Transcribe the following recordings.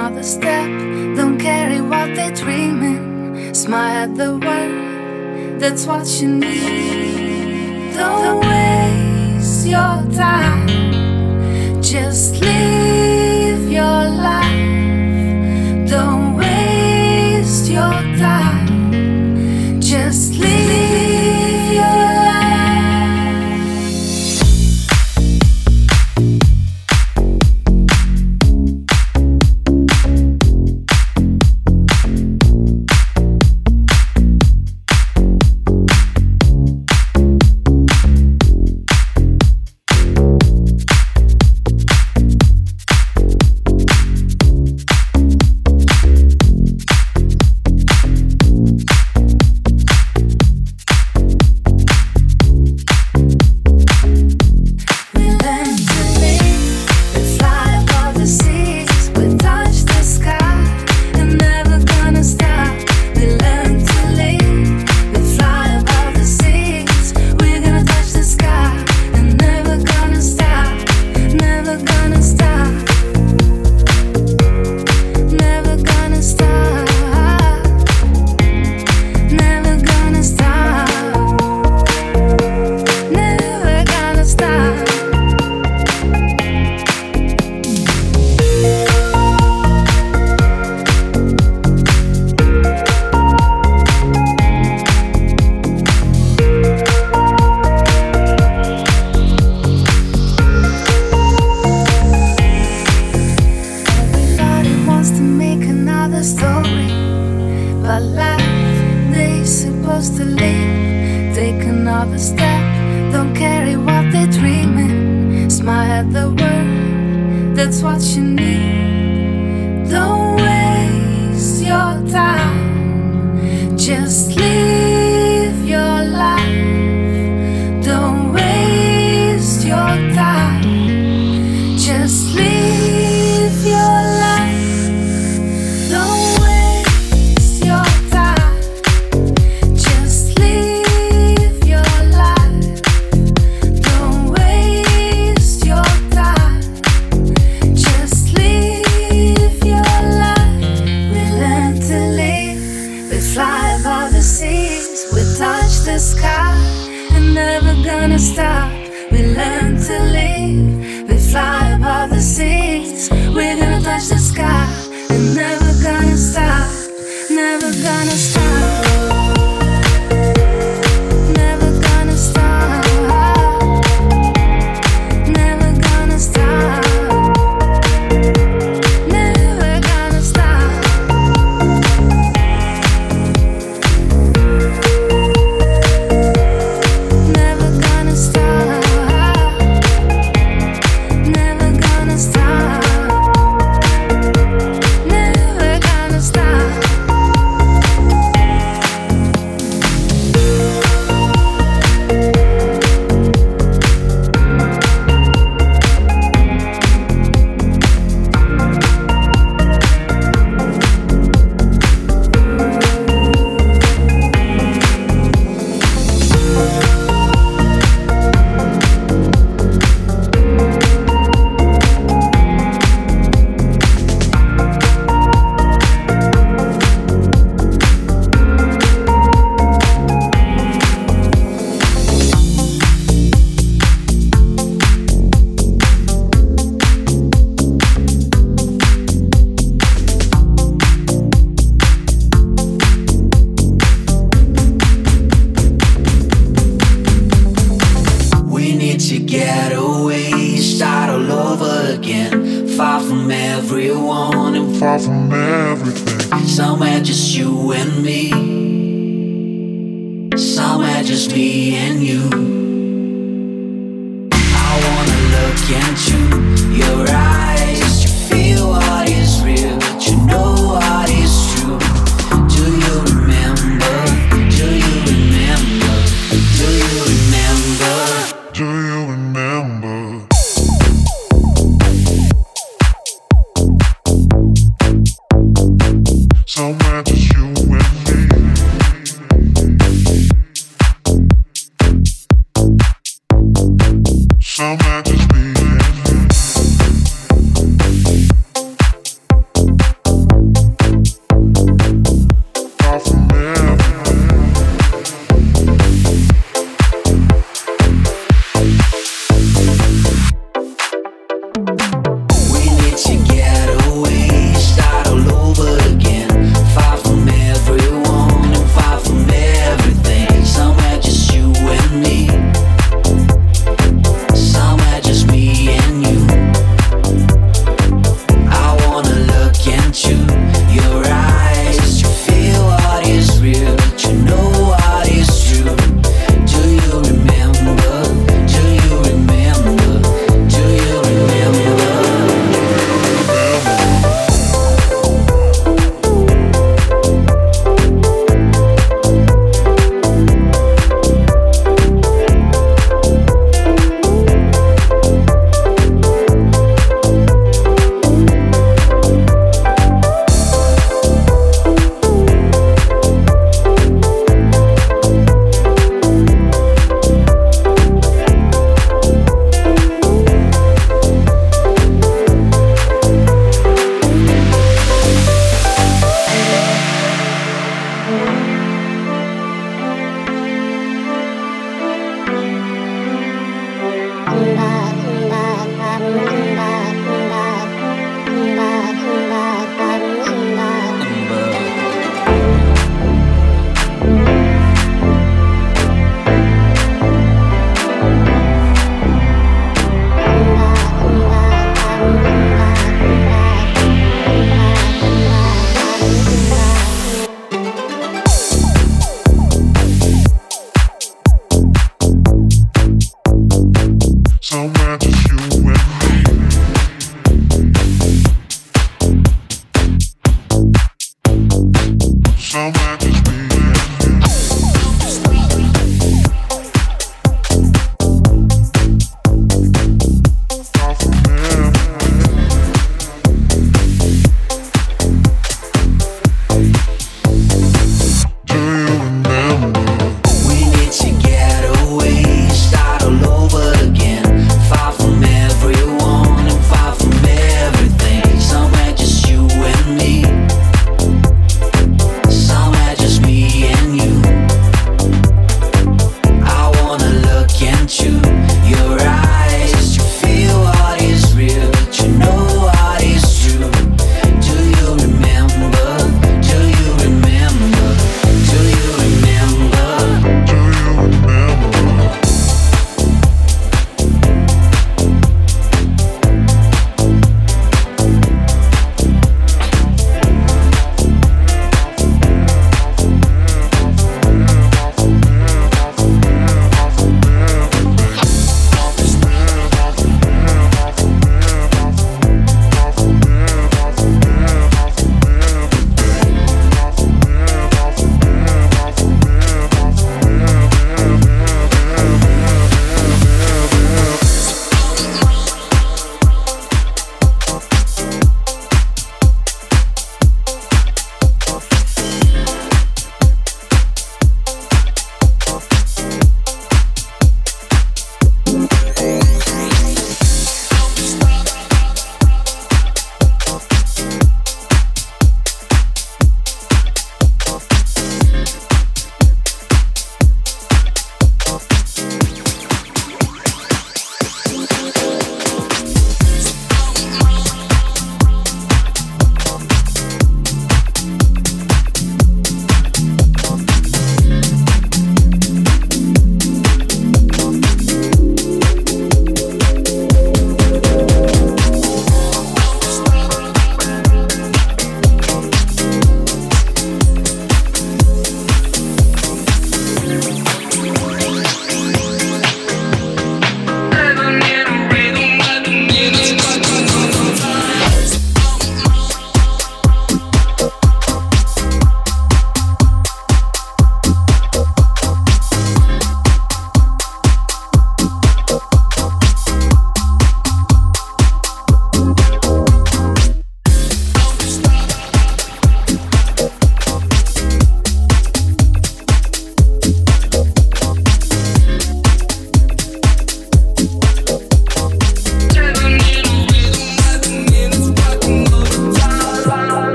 another step. Don't care what they're dreaming. Smile at the world, that's what you need. Don't waste your time, just leave.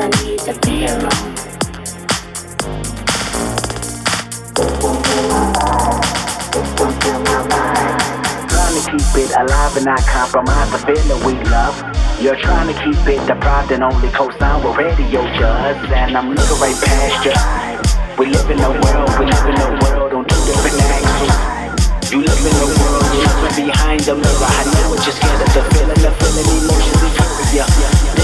I need to be alone. My my mind. Trying to keep it alive and not compromise the feeling we love. You're trying to keep it deprived and only radio just And I'm looking right past you We live in a world, we live in a world on two different axes You live in world, you're behind the mirror I know the feeling, the feeling, emotions,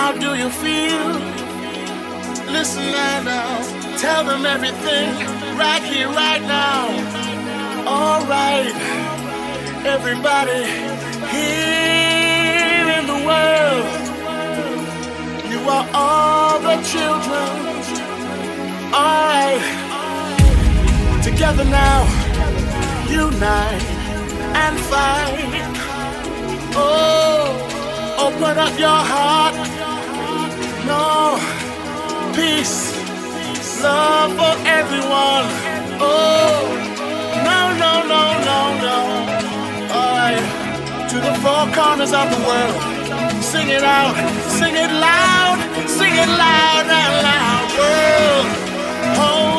How do you feel? Listen now. Tell them everything right here, right now. All right. Everybody here in the world. You are all the children. All right. Together now. Unite and fight. Oh, open up your heart no peace, love for everyone. Oh, no, no, no, no, no. Alright, to the four corners of the world. Sing it out, sing it loud, sing it loud and loud. World, home.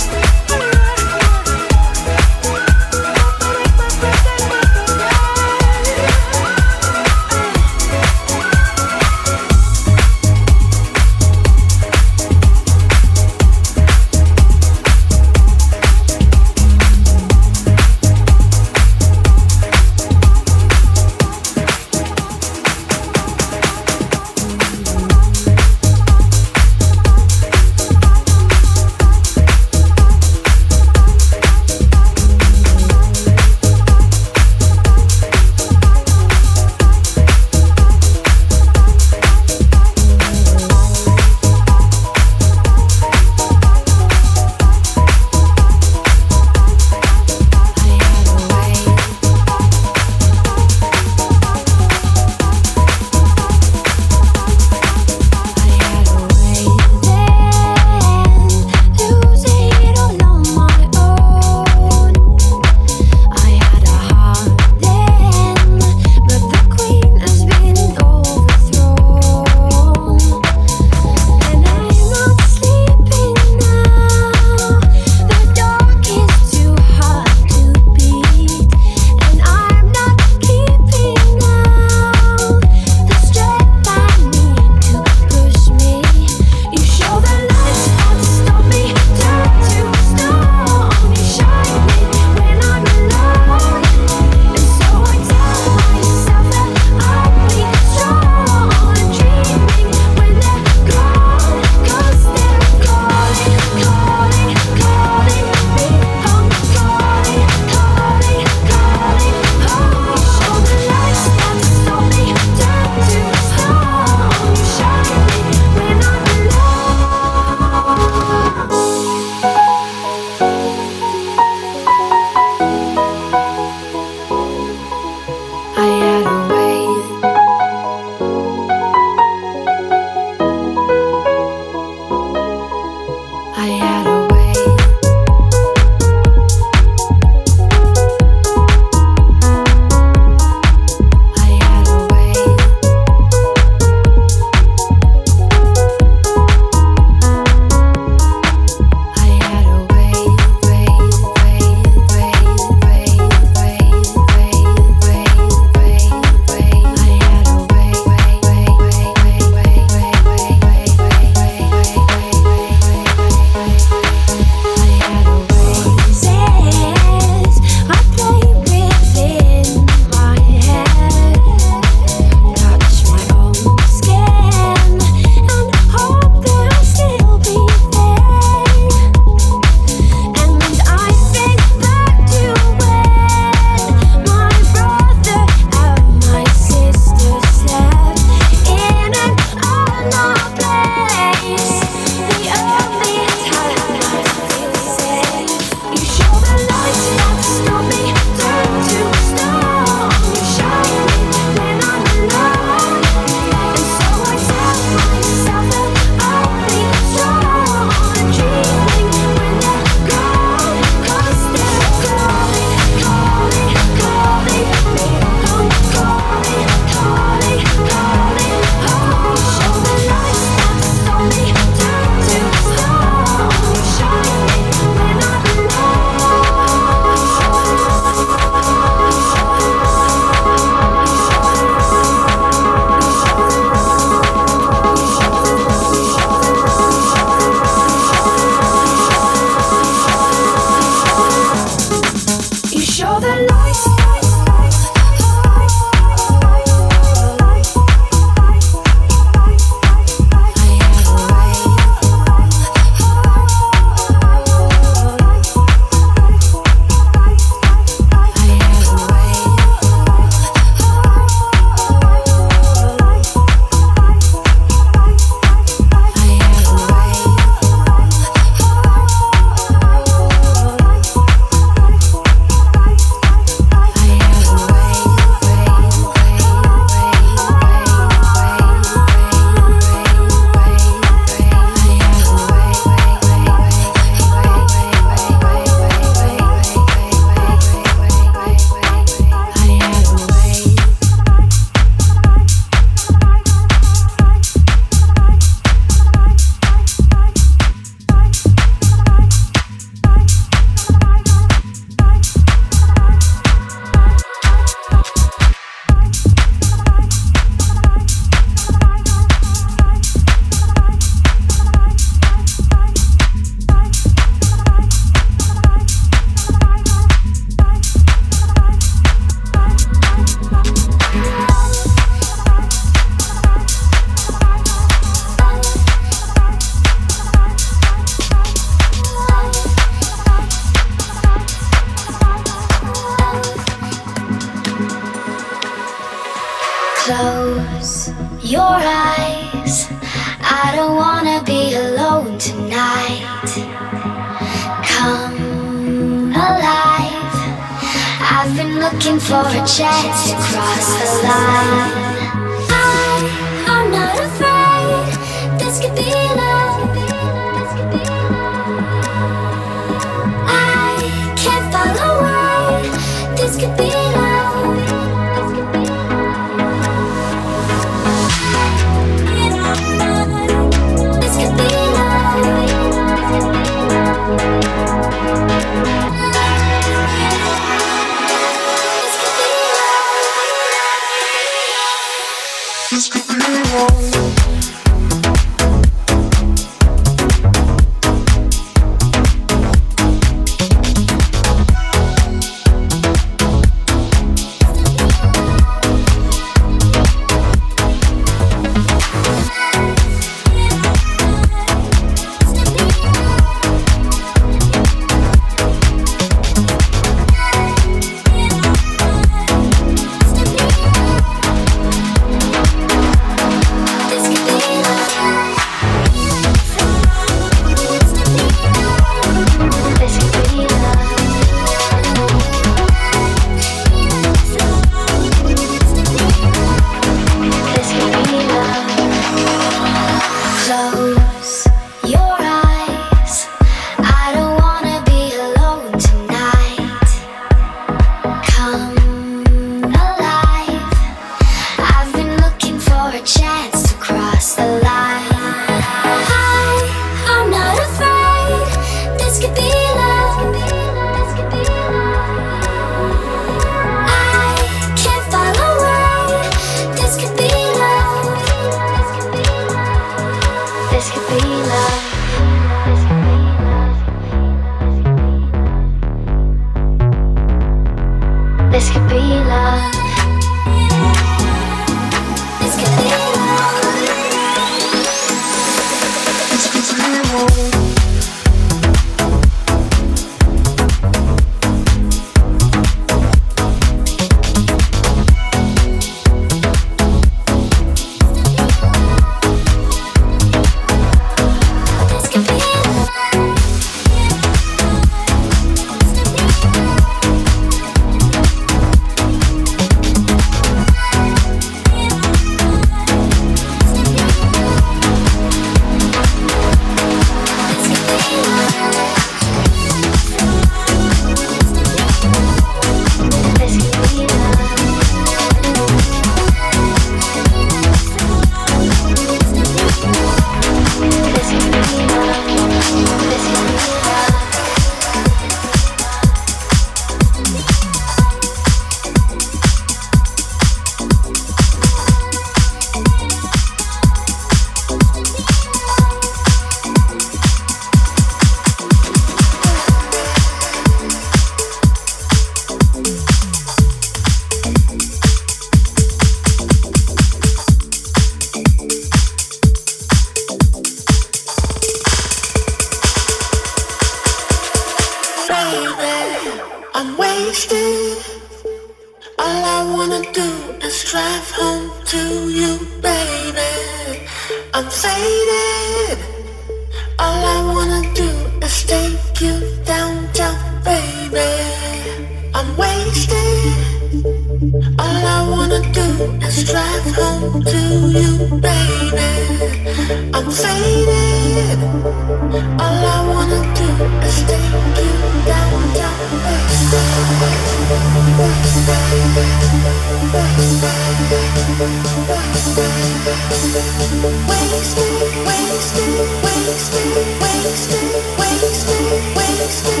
wasted, wasted,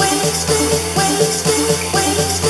wasted, wasted, wasted.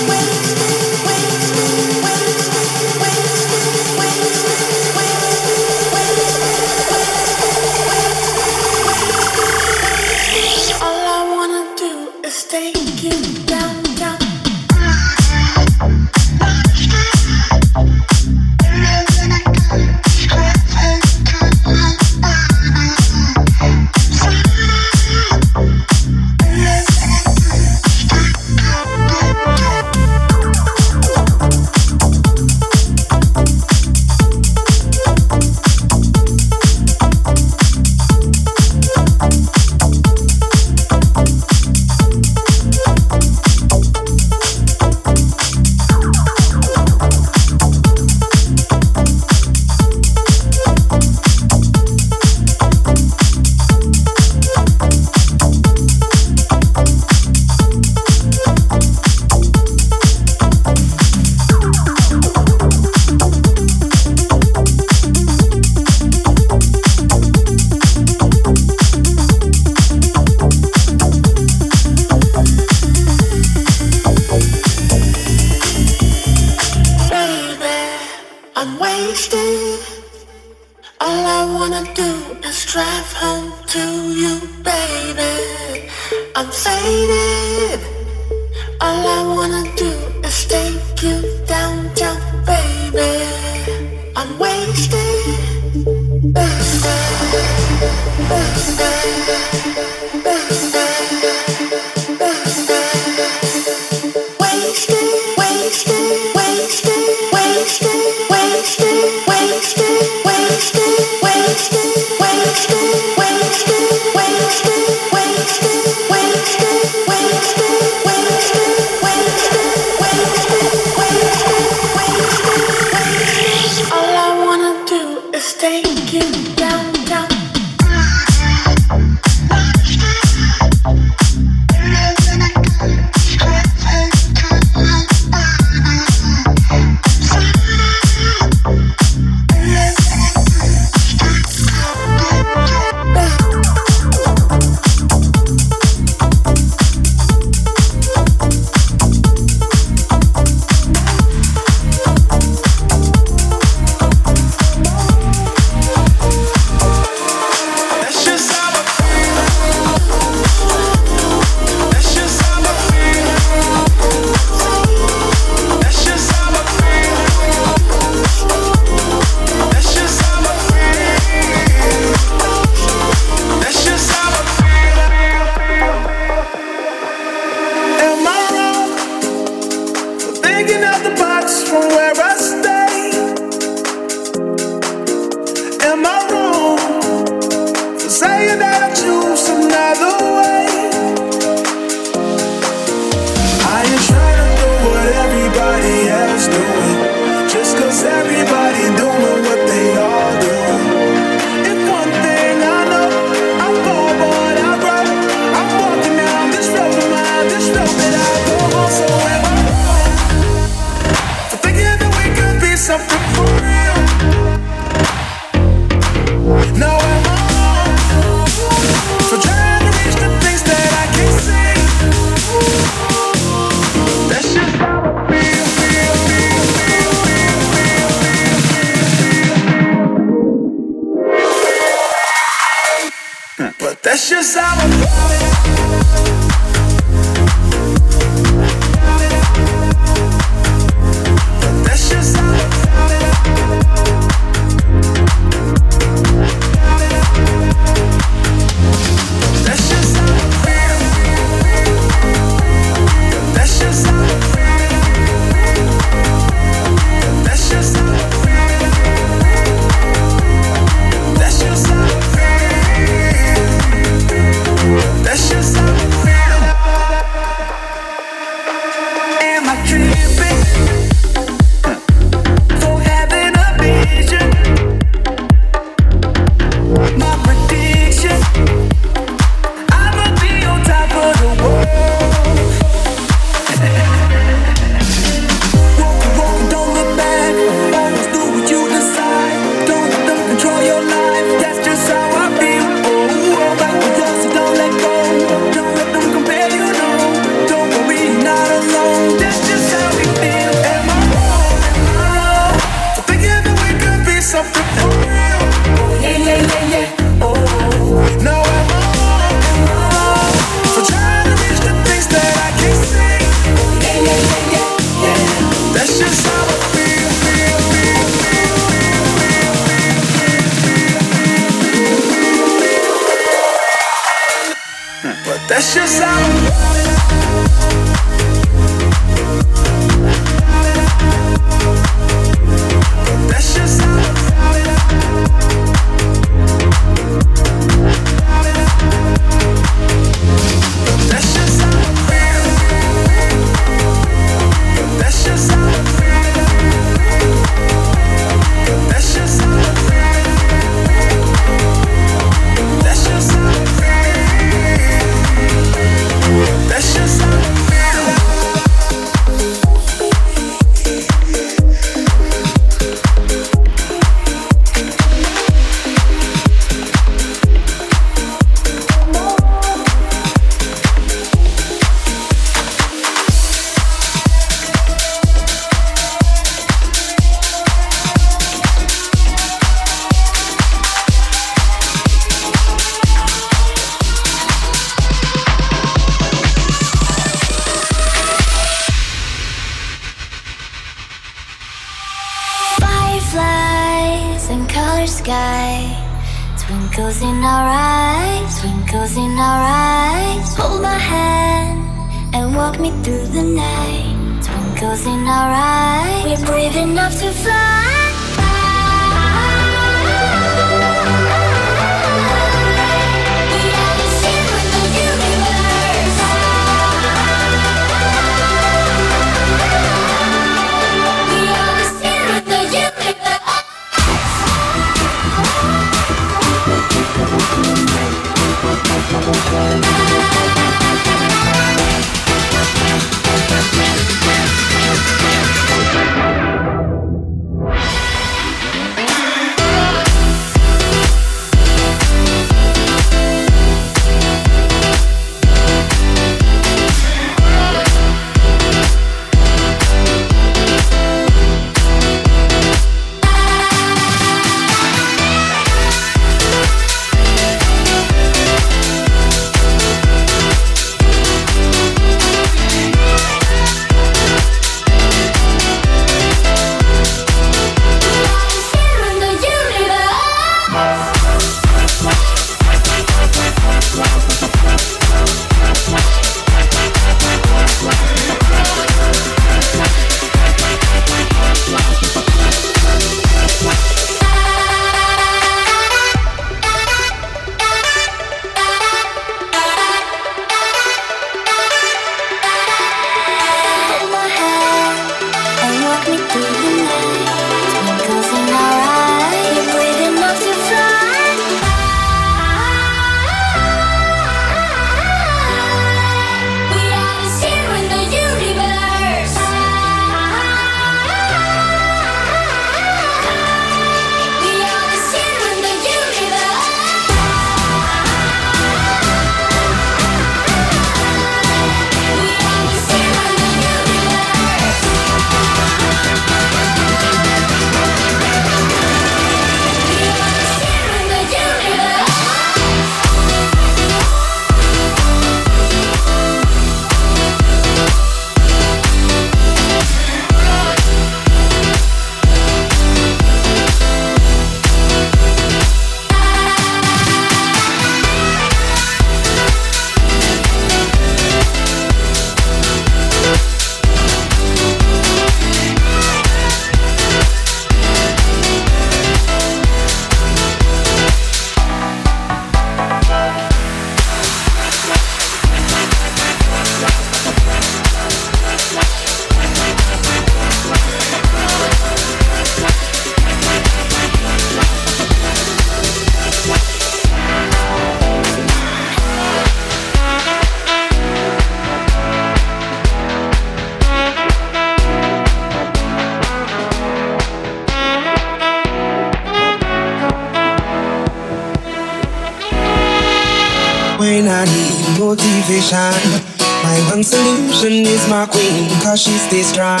My one solution is my queen, cause she stays strong.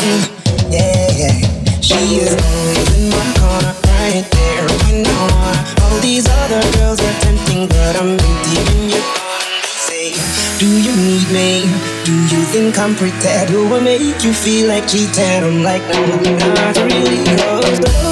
Yeah, yeah. She is always in my corner, right there when I wanna. All these other girls are tempting, but I'm empty when you're gone. Say, Do you need me? Do you think I'm pretend? Do I make you feel like cheating? I'm like, no, not really. Cause